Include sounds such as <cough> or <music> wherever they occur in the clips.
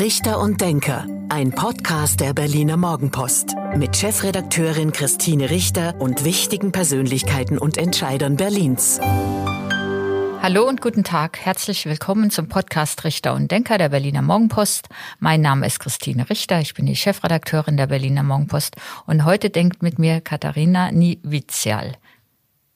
Richter und Denker, ein Podcast der Berliner Morgenpost mit Chefredakteurin Christine Richter und wichtigen Persönlichkeiten und Entscheidern Berlins. Hallo und guten Tag. Herzlich willkommen zum Podcast Richter und Denker der Berliner Morgenpost. Mein Name ist Christine Richter. Ich bin die Chefredakteurin der Berliner Morgenpost und heute denkt mit mir Katharina Niewizial,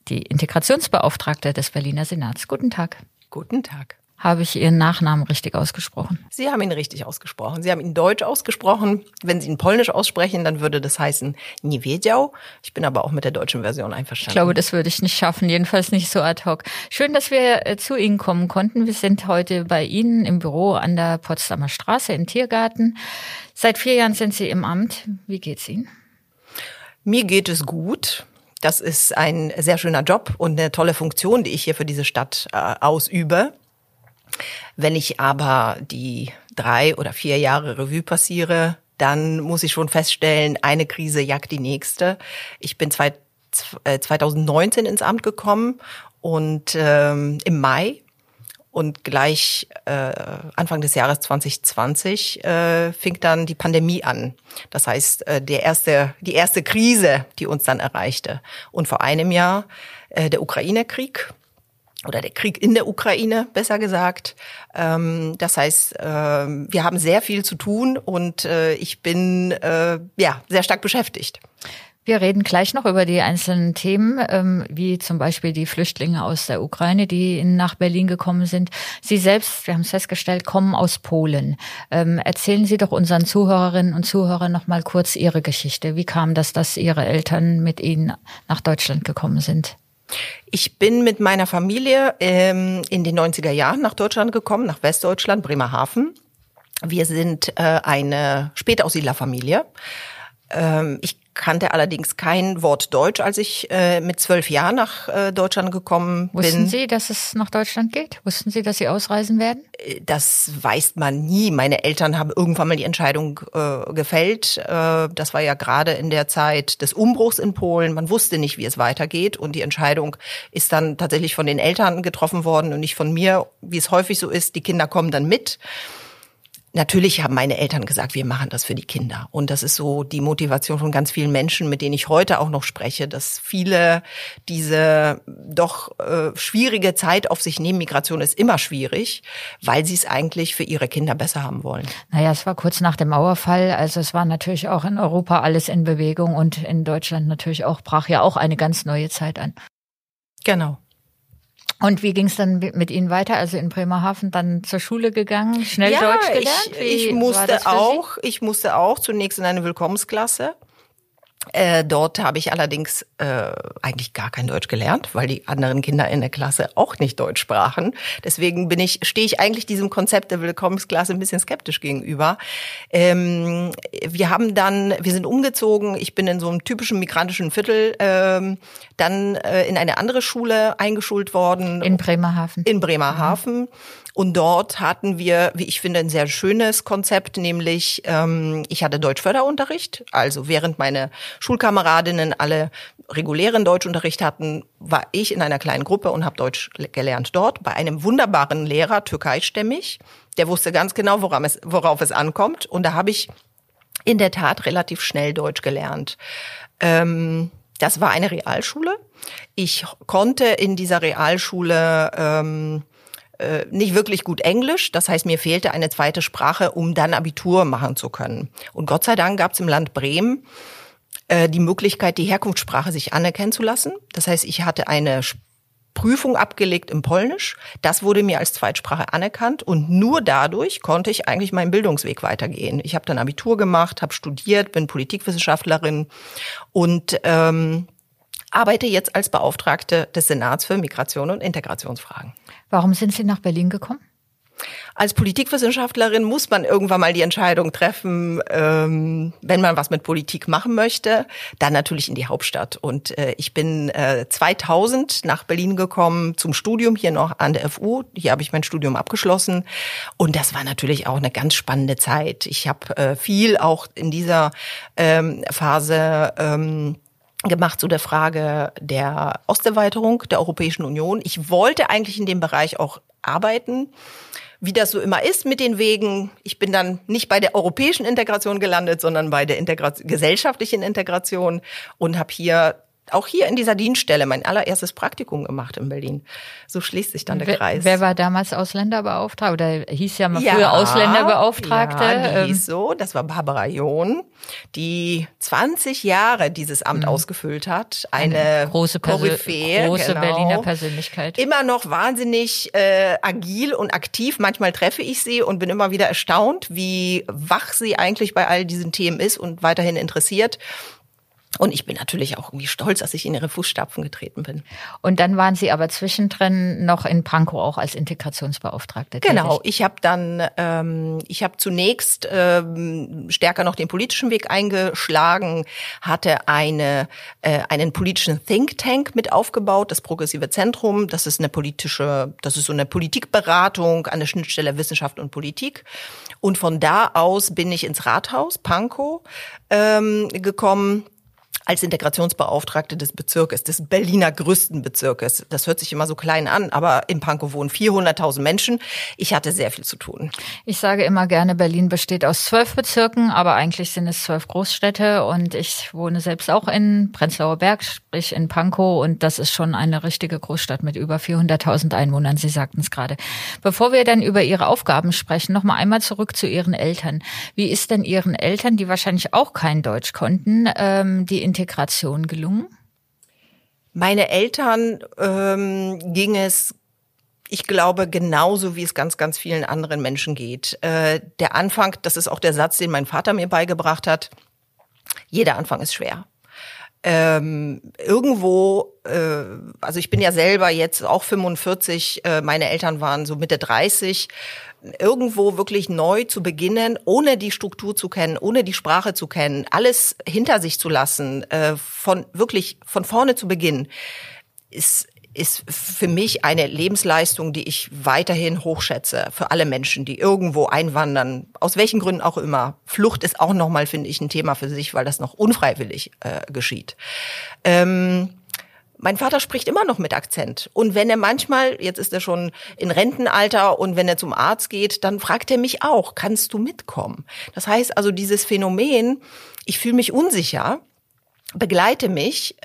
die Integrationsbeauftragte des Berliner Senats. Guten Tag. Guten Tag. Habe ich Ihren Nachnamen richtig ausgesprochen? Sie haben ihn richtig ausgesprochen. Sie haben ihn deutsch ausgesprochen. Wenn Sie ihn polnisch aussprechen, dann würde das heißen Niewiedział. Ich bin aber auch mit der deutschen Version einverstanden. Ich glaube, das würde ich nicht schaffen, jedenfalls nicht so ad hoc. Schön, dass wir äh, zu Ihnen kommen konnten. Wir sind heute bei Ihnen im Büro an der Potsdamer Straße im Tiergarten. Seit vier Jahren sind Sie im Amt. Wie geht's Ihnen? Mir geht es gut. Das ist ein sehr schöner Job und eine tolle Funktion, die ich hier für diese Stadt äh, ausübe. Wenn ich aber die drei oder vier Jahre Revue passiere, dann muss ich schon feststellen, eine Krise jagt die nächste. Ich bin zwei, 2019 äh, ins Amt gekommen und ähm, im Mai und gleich äh, Anfang des Jahres 2020 äh, fing dann die Pandemie an. Das heißt, äh, der erste, die erste Krise, die uns dann erreichte. Und vor einem Jahr äh, der Ukraine-Krieg oder der Krieg in der Ukraine, besser gesagt. Ähm, das heißt, äh, wir haben sehr viel zu tun und äh, ich bin äh, ja sehr stark beschäftigt. Wir reden gleich noch über die einzelnen Themen, ähm, wie zum Beispiel die Flüchtlinge aus der Ukraine, die nach Berlin gekommen sind. Sie selbst, wir haben es festgestellt, kommen aus Polen. Ähm, erzählen Sie doch unseren Zuhörerinnen und Zuhörern noch mal kurz Ihre Geschichte. Wie kam das, dass Ihre Eltern mit Ihnen nach Deutschland gekommen sind? Ich bin mit meiner Familie ähm, in den 90er Jahren nach Deutschland gekommen, nach Westdeutschland, Bremerhaven. Wir sind äh, eine Spätaussiedlerfamilie. Ähm, ich kannte allerdings kein Wort Deutsch, als ich äh, mit zwölf Jahren nach äh, Deutschland gekommen bin. Wussten Sie, dass es nach Deutschland geht? Wussten Sie, dass Sie ausreisen werden? Äh, das weiß man nie. Meine Eltern haben irgendwann mal die Entscheidung äh, gefällt. Äh, das war ja gerade in der Zeit des Umbruchs in Polen. Man wusste nicht, wie es weitergeht. Und die Entscheidung ist dann tatsächlich von den Eltern getroffen worden und nicht von mir, wie es häufig so ist. Die Kinder kommen dann mit. Natürlich haben meine Eltern gesagt, wir machen das für die Kinder. Und das ist so die Motivation von ganz vielen Menschen, mit denen ich heute auch noch spreche, dass viele diese doch äh, schwierige Zeit auf sich nehmen. Migration ist immer schwierig, weil sie es eigentlich für ihre Kinder besser haben wollen. Naja, es war kurz nach dem Mauerfall. Also es war natürlich auch in Europa alles in Bewegung und in Deutschland natürlich auch, brach ja auch eine ganz neue Zeit an. Genau. Und wie ging es dann mit Ihnen weiter? Also in Bremerhaven dann zur Schule gegangen, schnell ja, Deutsch gelernt? Ich, ich musste auch, ich musste auch zunächst in eine Willkommensklasse. Äh, dort habe ich allerdings äh, eigentlich gar kein Deutsch gelernt, weil die anderen Kinder in der Klasse auch nicht Deutsch sprachen. Deswegen bin ich, stehe ich eigentlich diesem Konzept der Willkommensklasse ein bisschen skeptisch gegenüber. Ähm, wir haben dann, wir sind umgezogen. Ich bin in so einem typischen migrantischen Viertel ähm, dann äh, in eine andere Schule eingeschult worden. In Bremerhaven. In Bremerhaven. Mhm. Und dort hatten wir, wie ich finde, ein sehr schönes Konzept, nämlich ähm, ich hatte Deutschförderunterricht. Also während meine Schulkameradinnen alle regulären Deutschunterricht hatten, war ich in einer kleinen Gruppe und habe Deutsch gelernt dort bei einem wunderbaren Lehrer, türkeistämmig. Der wusste ganz genau, worauf es, worauf es ankommt. Und da habe ich in der Tat relativ schnell Deutsch gelernt. Ähm, das war eine Realschule. Ich konnte in dieser Realschule ähm, äh, nicht wirklich gut Englisch. Das heißt, mir fehlte eine zweite Sprache, um dann Abitur machen zu können. Und Gott sei Dank gab es im Land Bremen äh, die Möglichkeit, die Herkunftssprache sich anerkennen zu lassen. Das heißt, ich hatte eine Prüfung abgelegt im Polnisch. Das wurde mir als Zweitsprache anerkannt und nur dadurch konnte ich eigentlich meinen Bildungsweg weitergehen. Ich habe dann Abitur gemacht, habe studiert, bin Politikwissenschaftlerin und ähm, arbeite jetzt als Beauftragte des Senats für Migration und Integrationsfragen. Warum sind Sie nach Berlin gekommen? Als Politikwissenschaftlerin muss man irgendwann mal die Entscheidung treffen, ähm, wenn man was mit Politik machen möchte, dann natürlich in die Hauptstadt. Und äh, ich bin äh, 2000 nach Berlin gekommen zum Studium hier noch an der FU. Hier habe ich mein Studium abgeschlossen und das war natürlich auch eine ganz spannende Zeit. Ich habe äh, viel auch in dieser ähm, Phase ähm, gemacht zu der Frage der Osterweiterung der Europäischen Union. Ich wollte eigentlich in dem Bereich auch arbeiten. wie das so immer ist mit den Wegen. Ich bin dann nicht bei der europäischen Integration gelandet, sondern bei der Integra gesellschaftlichen Integration und habe hier auch hier in dieser Dienststelle mein allererstes Praktikum gemacht in Berlin. So schließt sich dann der wer, Kreis. Wer war damals Ausländerbeauftragter oder hieß ja mal ja, früher Ausländerbeauftragte? Ja, die ähm. hieß so, das war Barbara John, die 20 Jahre dieses Amt mhm. ausgefüllt hat. Eine, Eine große, Koryphäe, große genau. Berliner Persönlichkeit. Immer noch wahnsinnig äh, agil und aktiv. Manchmal treffe ich sie und bin immer wieder erstaunt, wie wach sie eigentlich bei all diesen Themen ist und weiterhin interessiert. Und ich bin natürlich auch irgendwie stolz, dass ich in ihre Fußstapfen getreten bin. Und dann waren Sie aber zwischendrin noch in Pankow auch als Integrationsbeauftragte. Genau, ich habe dann, ähm, ich habe zunächst ähm, stärker noch den politischen Weg eingeschlagen, hatte eine äh, einen politischen Think Tank mit aufgebaut, das Progressive Zentrum. Das ist eine politische, das ist so eine Politikberatung an der Schnittstelle Wissenschaft und Politik. Und von da aus bin ich ins Rathaus Pankow ähm, gekommen als Integrationsbeauftragte des Bezirkes, des Berliner größten Bezirkes. Das hört sich immer so klein an, aber in Pankow wohnen 400.000 Menschen. Ich hatte sehr viel zu tun. Ich sage immer gerne, Berlin besteht aus zwölf Bezirken, aber eigentlich sind es zwölf Großstädte und ich wohne selbst auch in Prenzlauer Berg, sprich in Pankow und das ist schon eine richtige Großstadt mit über 400.000 Einwohnern. Sie sagten es gerade. Bevor wir dann über Ihre Aufgaben sprechen, noch mal einmal zurück zu Ihren Eltern. Wie ist denn Ihren Eltern, die wahrscheinlich auch kein Deutsch konnten, ähm, die Integration gelungen? Meine Eltern ähm, ging es ich glaube, genauso wie es ganz, ganz vielen anderen Menschen geht. Äh, der Anfang, das ist auch der Satz, den mein Vater mir beigebracht hat, jeder Anfang ist schwer. Ähm, irgendwo, äh, also ich bin ja selber jetzt auch 45, äh, meine Eltern waren so Mitte 30 irgendwo wirklich neu zu beginnen, ohne die Struktur zu kennen, ohne die Sprache zu kennen, alles hinter sich zu lassen, äh, von wirklich von vorne zu beginnen, ist ist für mich eine Lebensleistung, die ich weiterhin hochschätze für alle Menschen, die irgendwo einwandern, aus welchen Gründen auch immer. Flucht ist auch nochmal, finde ich, ein Thema für sich, weil das noch unfreiwillig äh, geschieht. Ähm, mein Vater spricht immer noch mit Akzent. Und wenn er manchmal, jetzt ist er schon in Rentenalter und wenn er zum Arzt geht, dann fragt er mich auch, kannst du mitkommen? Das heißt also, dieses Phänomen, ich fühle mich unsicher, begleite mich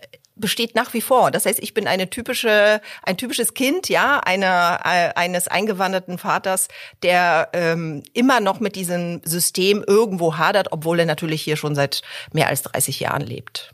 besteht nach wie vor. Das heißt, ich bin eine typische, ein typisches Kind, ja, einer, äh, eines eingewanderten Vaters, der ähm, immer noch mit diesem System irgendwo hadert, obwohl er natürlich hier schon seit mehr als 30 Jahren lebt.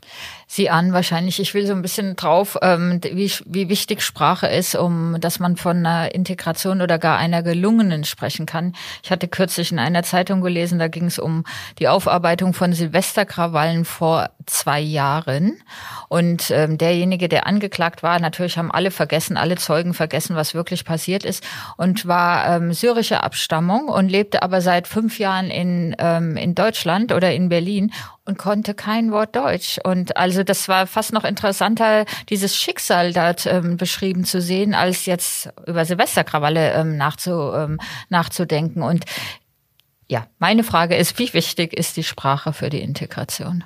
Sie an wahrscheinlich. Ich will so ein bisschen drauf, ähm, wie, wie wichtig Sprache ist, um dass man von einer Integration oder gar einer gelungenen sprechen kann. Ich hatte kürzlich in einer Zeitung gelesen, da ging es um die Aufarbeitung von Silvesterkrawallen vor zwei Jahren. Und ähm, derjenige, der angeklagt war, natürlich haben alle vergessen, alle Zeugen vergessen, was wirklich passiert ist und war ähm, syrische Abstammung und lebte aber seit fünf Jahren in, ähm, in Deutschland oder in Berlin und konnte kein Wort Deutsch. Und also das war fast noch interessanter, dieses Schicksal dort ähm, beschrieben zu sehen, als jetzt über Silvesterkrawalle ähm, nachzu, ähm, nachzudenken. Und ja, meine Frage ist, wie wichtig ist die Sprache für die Integration?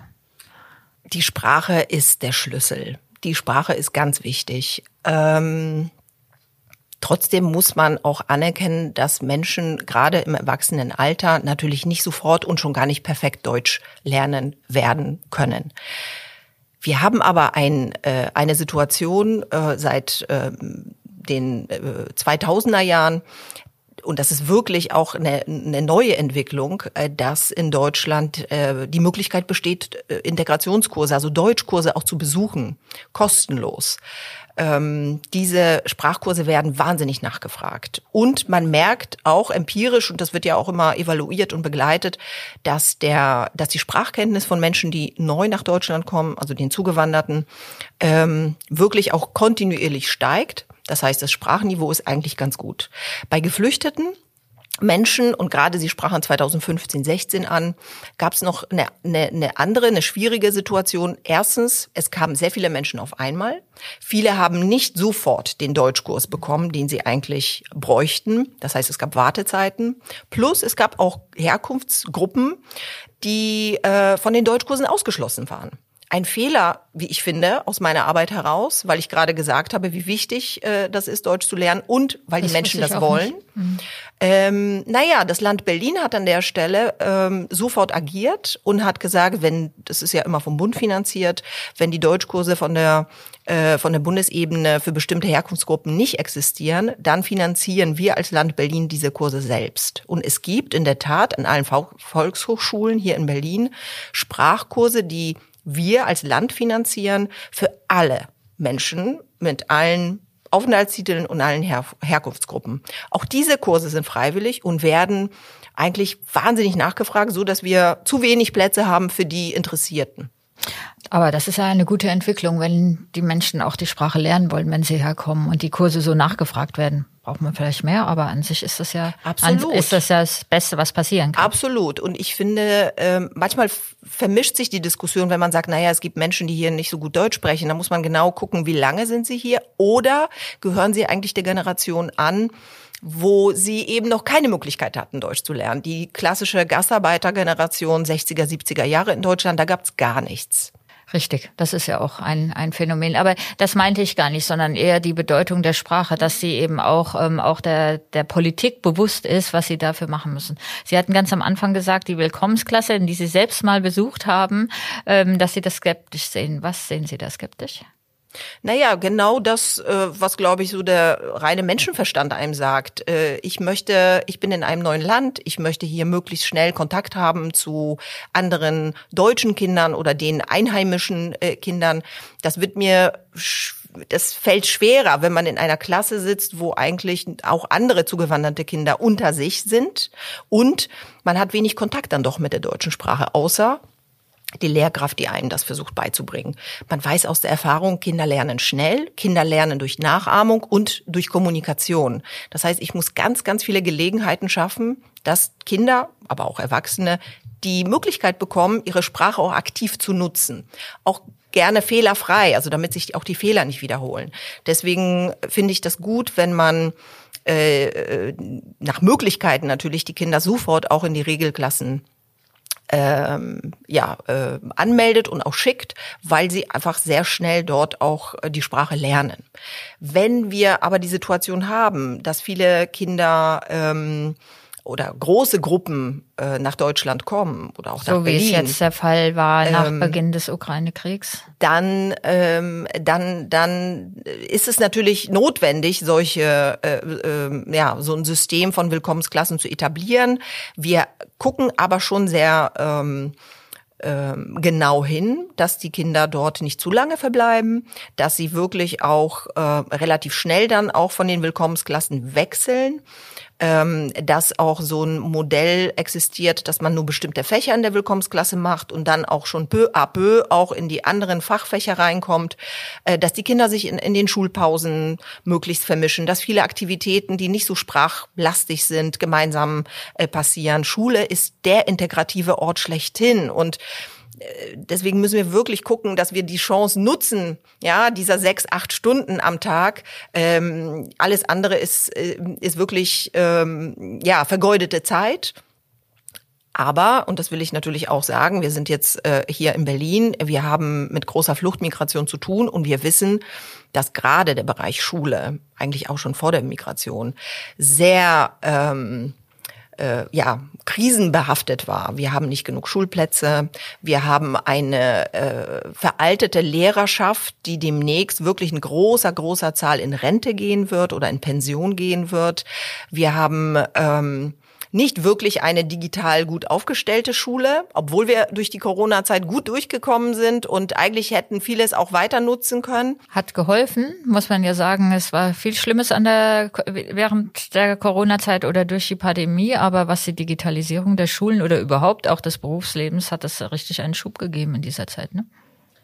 Die Sprache ist der Schlüssel. Die Sprache ist ganz wichtig. Ähm Trotzdem muss man auch anerkennen, dass Menschen gerade im Erwachsenenalter natürlich nicht sofort und schon gar nicht perfekt Deutsch lernen werden können. Wir haben aber ein, äh, eine Situation äh, seit äh, den äh, 2000er Jahren, und das ist wirklich auch eine, eine neue Entwicklung, äh, dass in Deutschland äh, die Möglichkeit besteht, äh, Integrationskurse, also Deutschkurse auch zu besuchen, kostenlos ähm, diese Sprachkurse werden wahnsinnig nachgefragt. Und man merkt auch empirisch, und das wird ja auch immer evaluiert und begleitet, dass der, dass die Sprachkenntnis von Menschen, die neu nach Deutschland kommen, also den Zugewanderten, ähm, wirklich auch kontinuierlich steigt. Das heißt, das Sprachniveau ist eigentlich ganz gut. Bei Geflüchteten Menschen, und gerade Sie sprachen 2015, 16 an, gab es noch eine, eine, eine andere, eine schwierige Situation. Erstens, es kamen sehr viele Menschen auf einmal. Viele haben nicht sofort den Deutschkurs bekommen, den sie eigentlich bräuchten. Das heißt, es gab Wartezeiten. Plus, es gab auch Herkunftsgruppen, die äh, von den Deutschkursen ausgeschlossen waren. Ein Fehler, wie ich finde, aus meiner Arbeit heraus, weil ich gerade gesagt habe, wie wichtig äh, das ist, Deutsch zu lernen und weil das die Menschen das wollen. Mhm. Ähm, naja, das Land Berlin hat an der Stelle ähm, sofort agiert und hat gesagt, wenn, das ist ja immer vom Bund finanziert, wenn die Deutschkurse von der äh, von der Bundesebene für bestimmte Herkunftsgruppen nicht existieren, dann finanzieren wir als Land Berlin diese Kurse selbst. Und es gibt in der Tat an allen Volkshochschulen hier in Berlin Sprachkurse, die wir als Land finanzieren für alle Menschen mit allen Aufenthaltstiteln und allen Her Herkunftsgruppen. Auch diese Kurse sind freiwillig und werden eigentlich wahnsinnig nachgefragt, so dass wir zu wenig Plätze haben für die Interessierten. Aber das ist ja eine gute Entwicklung, wenn die Menschen auch die Sprache lernen wollen, wenn sie herkommen und die Kurse so nachgefragt werden. Braucht man vielleicht mehr, aber an sich ist das ja Absolut. An, ist das ja das Beste, was passieren kann. Absolut. Und ich finde, ähm, manchmal vermischt sich die Diskussion, wenn man sagt, naja, es gibt Menschen, die hier nicht so gut Deutsch sprechen. Da muss man genau gucken, wie lange sind sie hier oder gehören sie eigentlich der Generation an, wo sie eben noch keine Möglichkeit hatten, Deutsch zu lernen. Die klassische Gastarbeitergeneration 60er, 70er Jahre in Deutschland, da gab's gar nichts. Richtig, das ist ja auch ein, ein Phänomen. Aber das meinte ich gar nicht, sondern eher die Bedeutung der Sprache, dass sie eben auch, ähm, auch der, der Politik bewusst ist, was sie dafür machen müssen. Sie hatten ganz am Anfang gesagt, die Willkommensklasse, die Sie selbst mal besucht haben, ähm, dass Sie das skeptisch sehen. Was sehen Sie da skeptisch? Naja, genau das, äh, was glaube ich so der reine Menschenverstand einem sagt. Äh, ich möchte, ich bin in einem neuen Land, ich möchte hier möglichst schnell Kontakt haben zu anderen deutschen Kindern oder den einheimischen äh, Kindern. Das wird mir das fällt schwerer, wenn man in einer Klasse sitzt, wo eigentlich auch andere zugewanderte Kinder unter sich sind und man hat wenig Kontakt dann doch mit der deutschen Sprache, außer die Lehrkraft, die einem das versucht beizubringen. Man weiß aus der Erfahrung, Kinder lernen schnell, Kinder lernen durch Nachahmung und durch Kommunikation. Das heißt, ich muss ganz, ganz viele Gelegenheiten schaffen, dass Kinder, aber auch Erwachsene, die Möglichkeit bekommen, ihre Sprache auch aktiv zu nutzen. Auch gerne fehlerfrei, also damit sich auch die Fehler nicht wiederholen. Deswegen finde ich das gut, wenn man äh, äh nach Möglichkeiten natürlich die Kinder sofort auch in die Regelklassen ähm, ja, äh, anmeldet und auch schickt, weil sie einfach sehr schnell dort auch äh, die Sprache lernen. Wenn wir aber die Situation haben, dass viele Kinder ähm, oder große Gruppen äh, nach Deutschland kommen oder auch so nach Berlin. So wie es jetzt der Fall war nach ähm, Beginn des Ukraine-Kriegs. Dann, ähm, dann, dann ist es natürlich notwendig, solche, äh, äh, ja, so ein System von Willkommensklassen zu etablieren. Wir gucken aber schon sehr ähm, ähm, genau hin, dass die Kinder dort nicht zu lange verbleiben, dass sie wirklich auch äh, relativ schnell dann auch von den Willkommensklassen wechseln ähm, dass auch so ein Modell existiert, dass man nur bestimmte Fächer in der Willkommensklasse macht und dann auch schon peu à peu auch in die anderen Fachfächer reinkommt, äh, dass die Kinder sich in, in den Schulpausen möglichst vermischen, dass viele Aktivitäten, die nicht so sprachlastig sind, gemeinsam äh, passieren. Schule ist der integrative Ort schlechthin und deswegen müssen wir wirklich gucken, dass wir die Chance nutzen, ja, dieser sechs, acht Stunden am Tag. Ähm, alles andere ist, äh, ist wirklich, ähm, ja, vergeudete Zeit. Aber, und das will ich natürlich auch sagen, wir sind jetzt äh, hier in Berlin, wir haben mit großer Fluchtmigration zu tun und wir wissen, dass gerade der Bereich Schule, eigentlich auch schon vor der Migration, sehr ähm, äh, ja, krisenbehaftet war. Wir haben nicht genug Schulplätze, wir haben eine äh, veraltete Lehrerschaft, die demnächst wirklich in großer, großer Zahl in Rente gehen wird oder in Pension gehen wird. Wir haben ähm, nicht wirklich eine digital gut aufgestellte Schule, obwohl wir durch die Corona-Zeit gut durchgekommen sind und eigentlich hätten vieles auch weiter nutzen können. Hat geholfen, muss man ja sagen. Es war viel Schlimmes an der, während der Corona-Zeit oder durch die Pandemie, aber was die Digitalisierung der Schulen oder überhaupt auch des Berufslebens hat das richtig einen Schub gegeben in dieser Zeit, ne?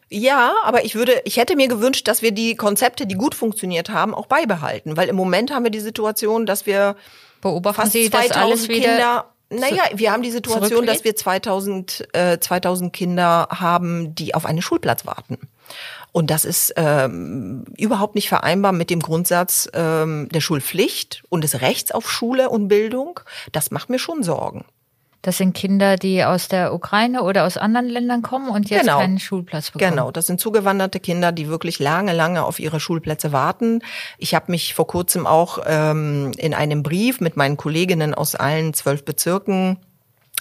Ja, aber ich würde, ich hätte mir gewünscht, dass wir die Konzepte, die gut funktioniert haben, auch beibehalten, weil im Moment haben wir die Situation, dass wir Beobachten fast Sie das alles wieder? Kinder naja, wir haben die Situation, dass wir 2000, äh, 2000 Kinder haben, die auf einen Schulplatz warten. Und das ist ähm, überhaupt nicht vereinbar mit dem Grundsatz ähm, der Schulpflicht und des Rechts auf Schule und Bildung. Das macht mir schon Sorgen. Das sind Kinder, die aus der Ukraine oder aus anderen Ländern kommen und jetzt genau. keinen Schulplatz bekommen. Genau, das sind zugewanderte Kinder, die wirklich lange, lange auf ihre Schulplätze warten. Ich habe mich vor kurzem auch ähm, in einem Brief mit meinen Kolleginnen aus allen zwölf Bezirken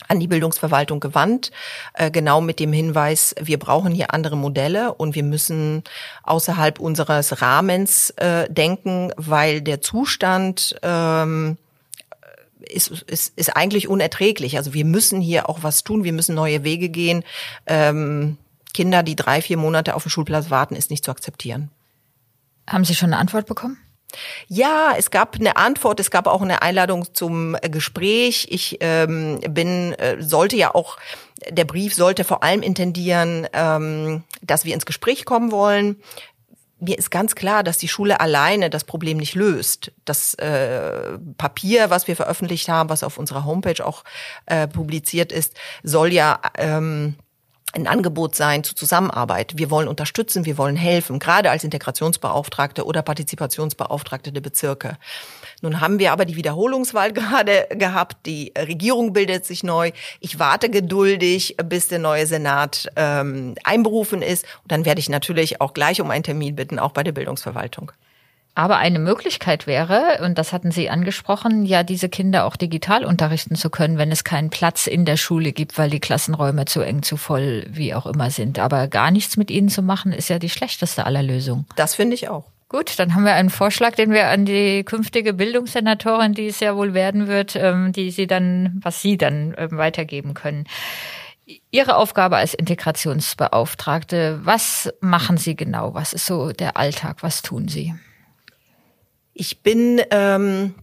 an die Bildungsverwaltung gewandt, äh, genau mit dem Hinweis, wir brauchen hier andere Modelle und wir müssen außerhalb unseres Rahmens äh, denken, weil der Zustand ähm, ist, ist, ist eigentlich unerträglich. Also wir müssen hier auch was tun, wir müssen neue Wege gehen. Ähm, Kinder, die drei, vier Monate auf den Schulplatz warten, ist nicht zu akzeptieren. Haben Sie schon eine Antwort bekommen? Ja, es gab eine Antwort, es gab auch eine Einladung zum äh, Gespräch. Ich ähm, bin, äh, sollte ja auch, der Brief sollte vor allem intendieren, ähm, dass wir ins Gespräch kommen wollen. Mir ist ganz klar, dass die Schule alleine das Problem nicht löst. Das äh, Papier, was wir veröffentlicht haben, was auf unserer Homepage auch äh, publiziert ist, soll ja ähm, ein Angebot sein zur Zusammenarbeit. Wir wollen unterstützen, wir wollen helfen, gerade als Integrationsbeauftragte oder Partizipationsbeauftragte der Bezirke. Nun haben wir aber die Wiederholungswahl <laughs> gerade gehabt, die Regierung bildet sich neu. Ich warte geduldig, bis der neue Senat ähm, einberufen ist. Und dann werde ich natürlich auch gleich um einen Termin bitten, auch bei der Bildungsverwaltung. Aber eine Möglichkeit wäre, und das hatten Sie angesprochen, ja, diese Kinder auch digital unterrichten zu können, wenn es keinen Platz in der Schule gibt, weil die Klassenräume zu eng, zu voll, wie auch immer sind. Aber gar nichts mit ihnen zu machen, ist ja die schlechteste aller Lösungen. Das finde ich auch. Gut, dann haben wir einen Vorschlag, den wir an die künftige Bildungssenatorin, die es ja wohl werden wird, ähm, die Sie dann, was Sie dann ähm, weitergeben können. Ihre Aufgabe als Integrationsbeauftragte, was machen Sie genau? Was ist so der Alltag? Was tun Sie? Ich bin ähm,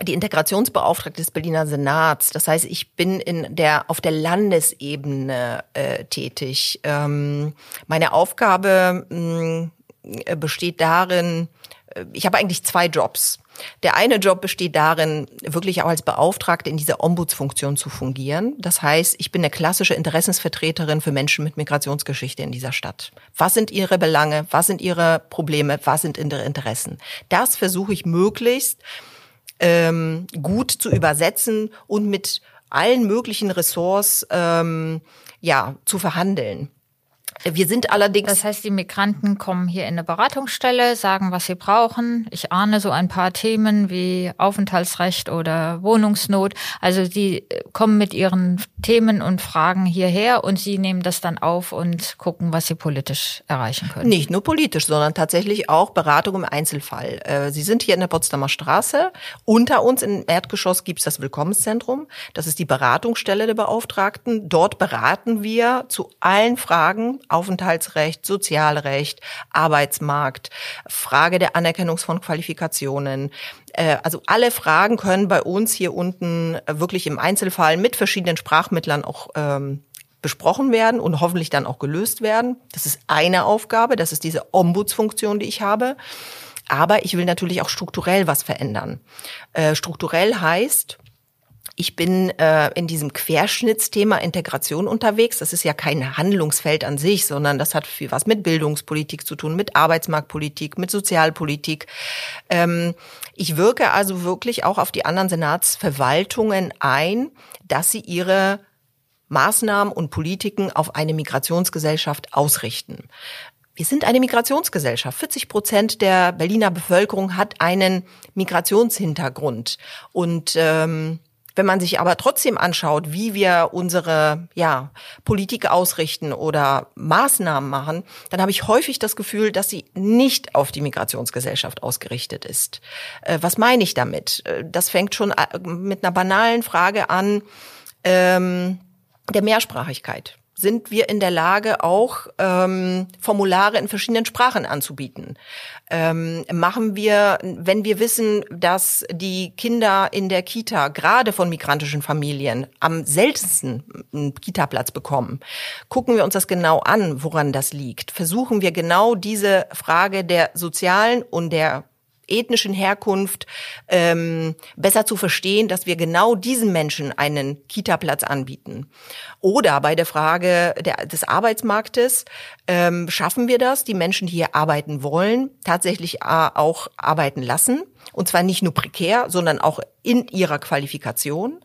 die Integrationsbeauftragte des Berliner Senats. Das heißt, ich bin in der auf der Landesebene äh, tätig. Ähm, meine Aufgabe mh, hm, besteht darin, äh, ich habe eigentlich zwei Jobs. Der eine Job besteht darin, wirklich auch als Beauftragte in dieser Ombudsfunktion zu fungieren. Das heißt, ich bin eine klassische Interessensvertreterin für Menschen mit Migrationsgeschichte in dieser Stadt. Was sind ihre Belange? Was sind ihre Probleme? Was sind ihre Interessen? Das versuche ich möglichst ähm, gut zu übersetzen und mit allen möglichen Ressorts ähm, ja zu verhandeln. Wir sind allerdings. Das heißt, die Migranten kommen hier in eine Beratungsstelle, sagen, was sie brauchen. Ich ahne so ein paar Themen wie Aufenthaltsrecht oder Wohnungsnot. Also die kommen mit ihren Themen und Fragen hierher und sie nehmen das dann auf und gucken, was sie politisch erreichen können. Nicht nur politisch, sondern tatsächlich auch Beratung im Einzelfall. Äh, sie sind hier in der Potsdamer Straße. Unter uns im Erdgeschoss gibt es das Willkommenszentrum. Das ist die Beratungsstelle der Beauftragten. Dort beraten wir zu allen Fragen Aufenthaltsrecht, Sozialrecht, Arbeitsmarkt, Frage der Anerkennung von Qualifikationen. Äh, also alle Fragen können bei uns hier unten wirklich im Einzelfall mit verschiedenen Sprachmittlern auch ähm, besprochen werden und hoffentlich dann auch gelöst werden. Das ist eine Aufgabe, das ist diese Ombudsfunktion, die ich habe. Aber ich will natürlich auch strukturell was verändern. Äh, strukturell heißt, ich bin äh, in diesem Querschnittsthema Integration unterwegs. Das ist ja kein Handlungsfeld an sich, sondern das hat viel was mit Bildungspolitik zu tun, mit Arbeitsmarktpolitik, mit Sozialpolitik. Ähm, ich wirke also wirklich auch auf die anderen Senatsverwaltungen ein, dass sie ihre Maßnahmen und Politiken auf eine Migrationsgesellschaft ausrichten. Wir sind eine Migrationsgesellschaft. 40 Prozent der Berliner Bevölkerung hat einen Migrationshintergrund. Und ähm, wenn man sich aber trotzdem anschaut, wie wir unsere ja, Politik ausrichten oder Maßnahmen machen, dann habe ich häufig das Gefühl, dass sie nicht auf die Migrationsgesellschaft ausgerichtet ist. Äh, was meine ich damit? Äh, das fängt schon äh, mit einer banalen Frage an ähm, der Mehrsprachigkeit sind wir in der Lage, auch ähm, Formulare in verschiedenen Sprachen anzubieten. Ähm, machen wir, wenn wir wissen, dass die Kinder in der Kita gerade von migrantischen Familien am seltensten einen Kita-Platz bekommen, gucken wir uns das genau an, woran das liegt. Versuchen wir genau diese Frage der sozialen und der ethnischen Herkunft ähm, besser zu verstehen, dass wir genau diesen Menschen einen Kita-Platz anbieten. Oder bei der Frage der, des Arbeitsmarktes ähm, schaffen wir das, die Menschen, die hier arbeiten wollen, tatsächlich äh, auch arbeiten lassen. Und zwar nicht nur prekär, sondern auch in ihrer Qualifikation.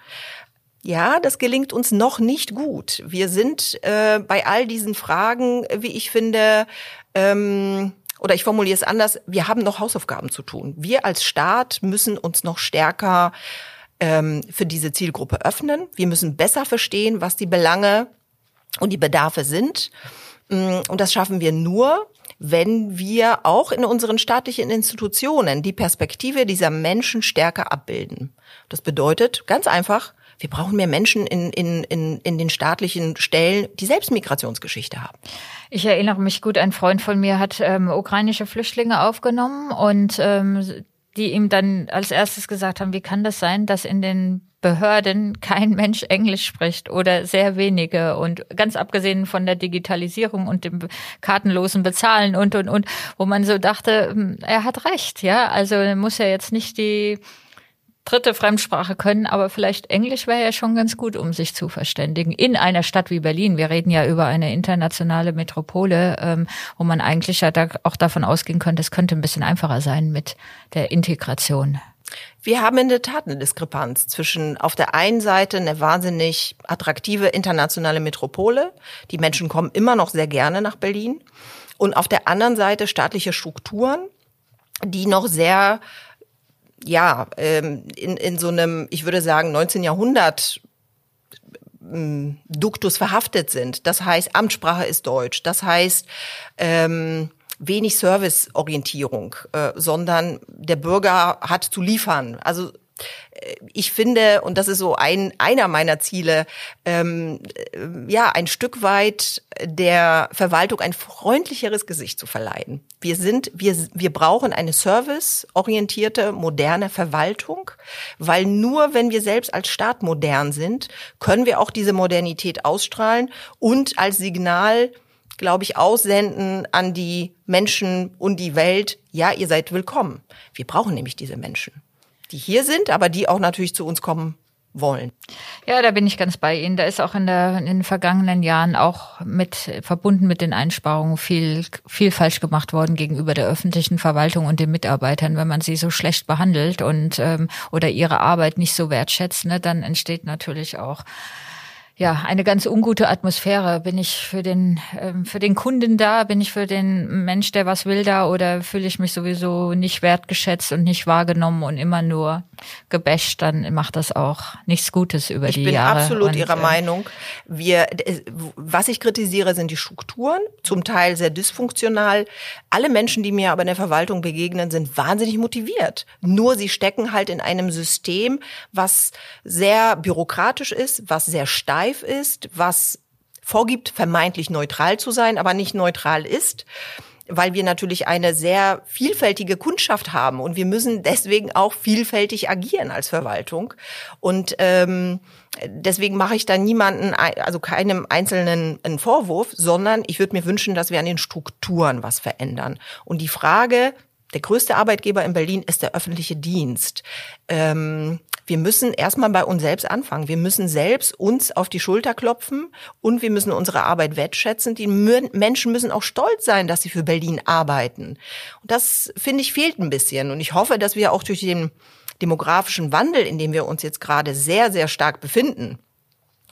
Ja, das gelingt uns noch nicht gut. Wir sind äh, bei all diesen Fragen, wie ich finde, ähm, oder ich formuliere es anders, wir haben noch Hausaufgaben zu tun. Wir als Staat müssen uns noch stärker ähm, für diese Zielgruppe öffnen. Wir müssen besser verstehen, was die Belange und die Bedarfe sind. Mm, und das schaffen wir nur, wenn wir auch in unseren staatlichen Institutionen die Perspektive dieser Menschen stärker abbilden. Das bedeutet ganz einfach, wir brauchen mehr Menschen in, in, in, in den staatlichen Stellen, die selbst Migrationsgeschichte haben. Ich erinnere mich gut, ein Freund von mir hat ähm, ukrainische Flüchtlinge aufgenommen und ähm, die ihm dann als erstes gesagt haben, wie kann das sein, dass in den Behörden kein Mensch Englisch spricht oder sehr wenige und ganz abgesehen von der Digitalisierung und dem kartenlosen Bezahlen und und und, wo man so dachte, hm, er hat recht, ja, also muss er jetzt nicht die dritte Fremdsprache können, aber vielleicht Englisch wäre ja schon ganz gut, um sich zu verständigen. In einer Stadt wie Berlin, wir reden ja über eine internationale Metropole, ähm, wo man eigentlich ja da auch davon ausgehen könnte, es könnte ein bisschen einfacher sein mit der Integration. Wir haben in der Tat eine Diskrepanz zwischen auf der einen Seite eine wahnsinnig attraktive internationale Metropole. Die Menschen kommen immer noch sehr gerne nach Berlin. Und auf der anderen Seite staatliche Strukturen, die noch sehr ja, ähm, in, in so einem, ich würde sagen, 19. Jahrhundert ähm, Duktus verhaftet sind. Das heißt, Amtssprache ist Deutsch. Das heißt, ähm, wenig Serviceorientierung, äh, sondern der Bürger hat zu liefern. Also ich finde, und das ist so ein einer meiner Ziele, ähm, äh, ja, ein Stück weit der Verwaltung ein freundlicheres Gesicht zu verleihen. Wir sind, wir, wir brauchen eine serviceorientierte, moderne Verwaltung, weil nur wenn wir selbst als Staat modern sind, können wir auch diese Modernität ausstrahlen und als Signal glaube ich, aussenden an die Menschen und die Welt, ja, ihr seid willkommen. Wir brauchen nämlich diese Menschen die hier sind, aber die auch natürlich zu uns kommen wollen. Ja, da bin ich ganz bei Ihnen. Da ist auch in, der, in den vergangenen Jahren auch mit verbunden mit den Einsparungen viel viel falsch gemacht worden gegenüber der öffentlichen Verwaltung und den Mitarbeitern. Wenn man sie so schlecht behandelt und ähm, oder ihre Arbeit nicht so wertschätzt, ne, dann entsteht natürlich auch ja, eine ganz ungute Atmosphäre. Bin ich für den, ähm, für den Kunden da? Bin ich für den Mensch, der was will da? Oder fühle ich mich sowieso nicht wertgeschätzt und nicht wahrgenommen und immer nur gebasht? Dann macht das auch nichts Gutes über ich die Jahre. Ich bin absolut und, Ihrer äh, Meinung. Wir, was ich kritisiere, sind die Strukturen, zum Teil sehr dysfunktional. Alle Menschen, die mir aber in der Verwaltung begegnen, sind wahnsinnig motiviert. Nur sie stecken halt in einem System, was sehr bürokratisch ist, was sehr steif steif ist, was vorgibt, vermeintlich neutral zu sein, aber nicht neutral ist weil wir natürlich eine sehr vielfältige Kundschaft haben und wir müssen deswegen auch vielfältig agieren als Verwaltung. Und ähm, deswegen mache ich da niemanden, also keinem Einzelnen einen Vorwurf, sondern ich würde mir wünschen, dass wir an den Strukturen was verändern. Und die Frage, der größte Arbeitgeber in Berlin ist der öffentliche Dienst. Ähm, wir müssen erstmal bei uns selbst anfangen. Wir müssen selbst uns auf die Schulter klopfen und wir müssen unsere Arbeit wertschätzen. Die Menschen müssen auch stolz sein, dass sie für Berlin arbeiten. Und das, finde ich, fehlt ein bisschen. Und ich hoffe, dass wir auch durch den demografischen Wandel, in dem wir uns jetzt gerade sehr, sehr stark befinden,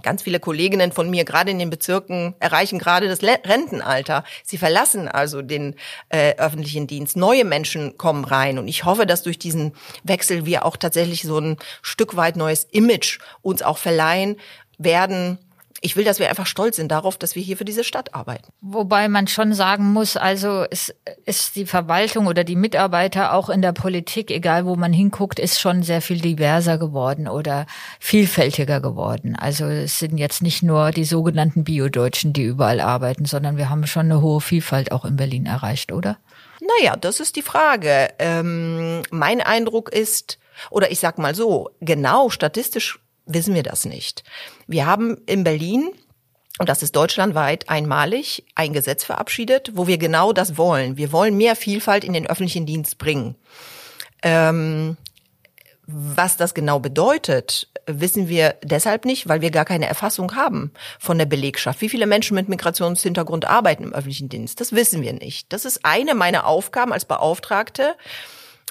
Ganz viele Kolleginnen von mir, gerade in den Bezirken, erreichen gerade das Rentenalter. Sie verlassen also den äh, öffentlichen Dienst. Neue Menschen kommen rein. Und ich hoffe, dass durch diesen Wechsel wir auch tatsächlich so ein Stück weit neues Image uns auch verleihen werden ich will, dass wir einfach stolz sind darauf, dass wir hier für diese Stadt arbeiten. Wobei man schon sagen muss, also es ist die Verwaltung oder die Mitarbeiter auch in der Politik, egal wo man hinguckt, ist schon sehr viel diverser geworden oder vielfältiger geworden. Also es sind jetzt nicht nur die sogenannten Bio-Deutschen, die überall arbeiten, sondern wir haben schon eine hohe Vielfalt auch in Berlin erreicht, oder? Naja, das ist die Frage. Ähm, mein Eindruck ist, oder ich sag mal so, genau statistisch wissen wir das nicht. Wir haben in Berlin und das ist deutschlandweit einmalig ein Gesetz verabschiedet, wo wir genau das wollen. Wir wollen mehr Vielfalt in den öffentlichen Dienst bringen. Ähm, was das genau bedeutet, wissen wir deshalb nicht, weil wir gar keine Erfassung haben von der Belegschaft. Wie viele Menschen mit Migrationshintergrund arbeiten im öffentlichen Dienst? Das wissen wir nicht. Das ist eine meiner Aufgaben als Beauftragte,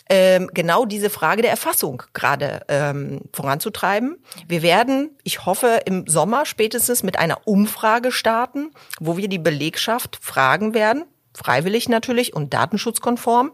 ähm, genau diese Frage der Erfassung gerade ähm, voranzutreiben. Wir werden, ich hoffe, im Sommer spätestens mit einer Umfrage starten, wo wir die Belegschaft fragen werden, freiwillig natürlich und datenschutzkonform,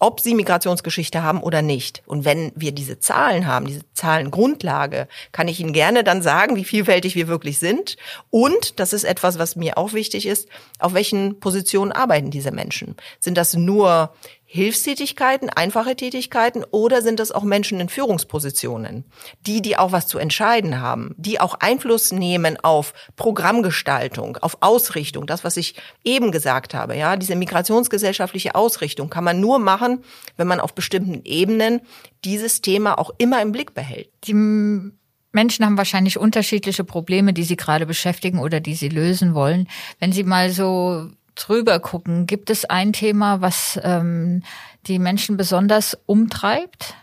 ob sie Migrationsgeschichte haben oder nicht. Und wenn wir diese Zahlen haben, diese Zahlengrundlage, kann ich Ihnen gerne dann sagen, wie vielfältig wir wirklich sind. Und, das ist etwas, was mir auch wichtig ist, auf welchen Positionen arbeiten diese Menschen? Sind das nur Hilfstätigkeiten, einfache Tätigkeiten oder sind das auch Menschen in Führungspositionen, die, die auch was zu entscheiden haben, die auch Einfluss nehmen auf Programmgestaltung, auf Ausrichtung, das, was ich eben gesagt habe, ja, diese migrationsgesellschaftliche Ausrichtung kann man nur machen, wenn man auf bestimmten Ebenen dieses Thema auch immer im Blick behält. Die Menschen haben wahrscheinlich unterschiedliche Probleme, die sie gerade beschäftigen oder die sie lösen wollen. Wenn Sie mal so drüber gucken, gibt es ein Thema, was ähm, die Menschen besonders umtreibt?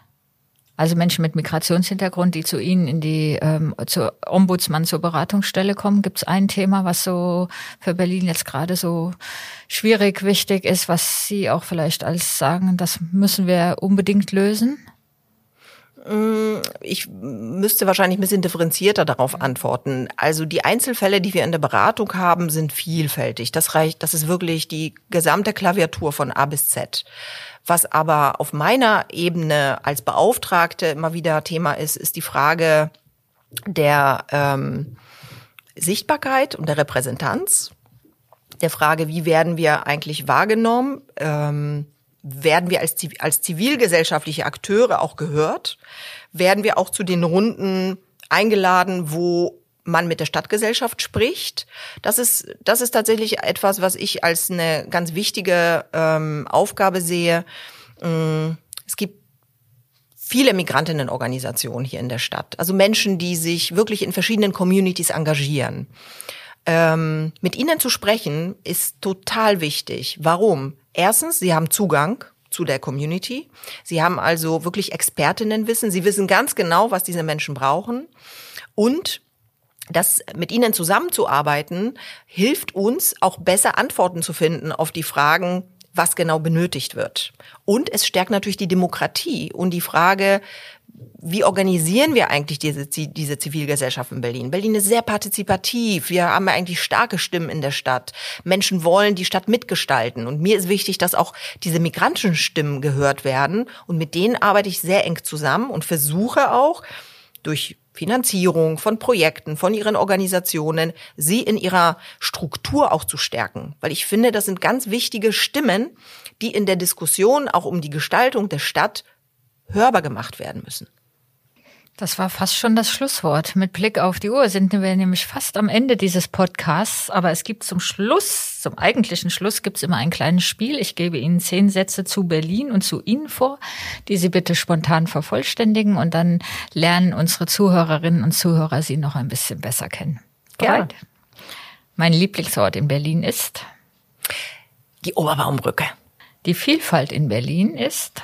Also Menschen mit Migrationshintergrund, die zu Ihnen in die ähm, zur Ombudsmann zur Beratungsstelle kommen, gibt es ein Thema, was so für Berlin jetzt gerade so schwierig, wichtig ist, was Sie auch vielleicht als sagen, das müssen wir unbedingt lösen? Mm, ich müsste wahrscheinlich ein bisschen differenzierter darauf antworten. Also die Einzelfälle, die wir in der Beratung haben, sind vielfältig. Das reicht, das ist wirklich die gesamte Klaviatur von A bis Z. Was aber auf meiner Ebene als Beauftragte immer wieder Thema ist, ist die Frage der ähm, Sichtbarkeit und der Repräsentanz. Der Frage, wie werden wir eigentlich wahrgenommen? Ähm, werden wir als, als zivilgesellschaftliche Akteure auch gehört? Werden wir auch zu den Runden eingeladen, wo man mit der Stadtgesellschaft spricht. Das ist, das ist tatsächlich etwas, was ich als eine ganz wichtige ähm, Aufgabe sehe. Mm, es gibt viele Migrantinnenorganisationen hier in der Stadt, also Menschen, die sich wirklich in verschiedenen Communities engagieren. Ähm, mit ihnen zu sprechen ist total wichtig. Warum? Erstens, sie haben Zugang zu der Community. Sie haben also wirklich Expertinnenwissen. Sie wissen ganz genau, was diese Menschen brauchen. Und das mit ihnen zusammenzuarbeiten hilft uns auch besser Antworten zu finden auf die Fragen, was genau benötigt wird. Und es stärkt natürlich die Demokratie und die Frage, wie organisieren wir eigentlich diese, diese Zivilgesellschaft in Berlin? Berlin ist sehr partizipativ. Wir haben eigentlich starke Stimmen in der Stadt. Menschen wollen die Stadt mitgestalten. Und mir ist wichtig, dass auch diese migrantischen Stimmen gehört werden. Und mit denen arbeite ich sehr eng zusammen und versuche auch durch Finanzierung von Projekten, von ihren Organisationen, sie in ihrer Struktur auch zu stärken. Weil ich finde, das sind ganz wichtige Stimmen, die in der Diskussion auch um die Gestaltung der Stadt hörbar gemacht werden müssen. Das war fast schon das Schlusswort. Mit Blick auf die Uhr sind wir nämlich fast am Ende dieses Podcasts. Aber es gibt zum Schluss, zum eigentlichen Schluss, gibt es immer ein kleines Spiel. Ich gebe Ihnen zehn Sätze zu Berlin und zu Ihnen vor, die Sie bitte spontan vervollständigen. Und dann lernen unsere Zuhörerinnen und Zuhörer Sie noch ein bisschen besser kennen. Gerne. Mein Lieblingsort in Berlin ist? Die Oberbaumbrücke. Die Vielfalt in Berlin ist?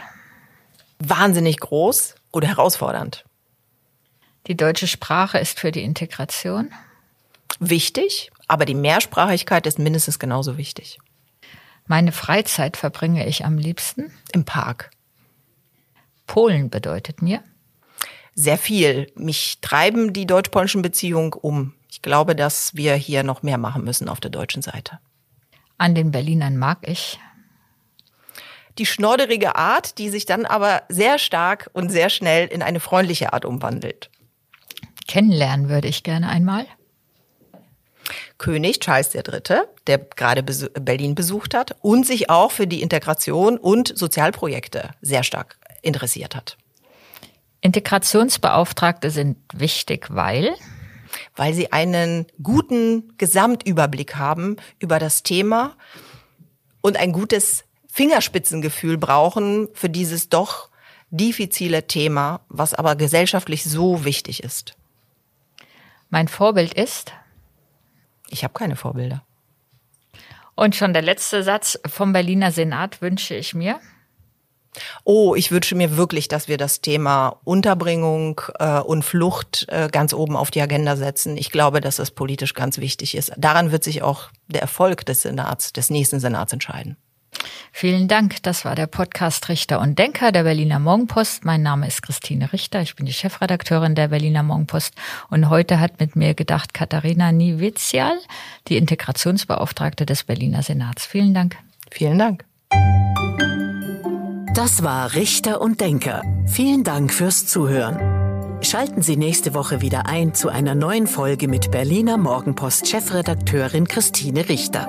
Wahnsinnig groß oder herausfordernd. Die deutsche Sprache ist für die Integration wichtig, aber die Mehrsprachigkeit ist mindestens genauso wichtig. Meine Freizeit verbringe ich am liebsten im Park. Polen bedeutet mir sehr viel. Mich treiben die deutsch-polnischen Beziehungen um. Ich glaube, dass wir hier noch mehr machen müssen auf der deutschen Seite. An den Berlinern mag ich die schnodderige Art, die sich dann aber sehr stark und sehr schnell in eine freundliche Art umwandelt kennenlernen würde ich gerne einmal? König Charles III., der gerade Berlin besucht hat und sich auch für die Integration und Sozialprojekte sehr stark interessiert hat. Integrationsbeauftragte sind wichtig, weil weil sie einen guten Gesamtüberblick haben über das Thema und ein gutes Fingerspitzengefühl brauchen für dieses doch diffizile Thema, was aber gesellschaftlich so wichtig ist. Mein Vorbild ist? Ich habe keine Vorbilder. Und schon der letzte Satz vom Berliner Senat wünsche ich mir. Oh, ich wünsche mir wirklich, dass wir das Thema Unterbringung äh, und Flucht äh, ganz oben auf die Agenda setzen. Ich glaube, dass das politisch ganz wichtig ist. Daran wird sich auch der Erfolg des Senats, des nächsten Senats entscheiden. Vielen Dank. Das war der Podcast Richter und Denker der Berliner Morgenpost. Mein Name ist Christine Richter. Ich bin die Chefredakteurin der Berliner Morgenpost. Und heute hat mit mir gedacht Katharina Niewizial, die Integrationsbeauftragte des Berliner Senats. Vielen Dank. Vielen Dank. Das war Richter und Denker. Vielen Dank fürs Zuhören. Schalten Sie nächste Woche wieder ein zu einer neuen Folge mit Berliner Morgenpost Chefredakteurin Christine Richter.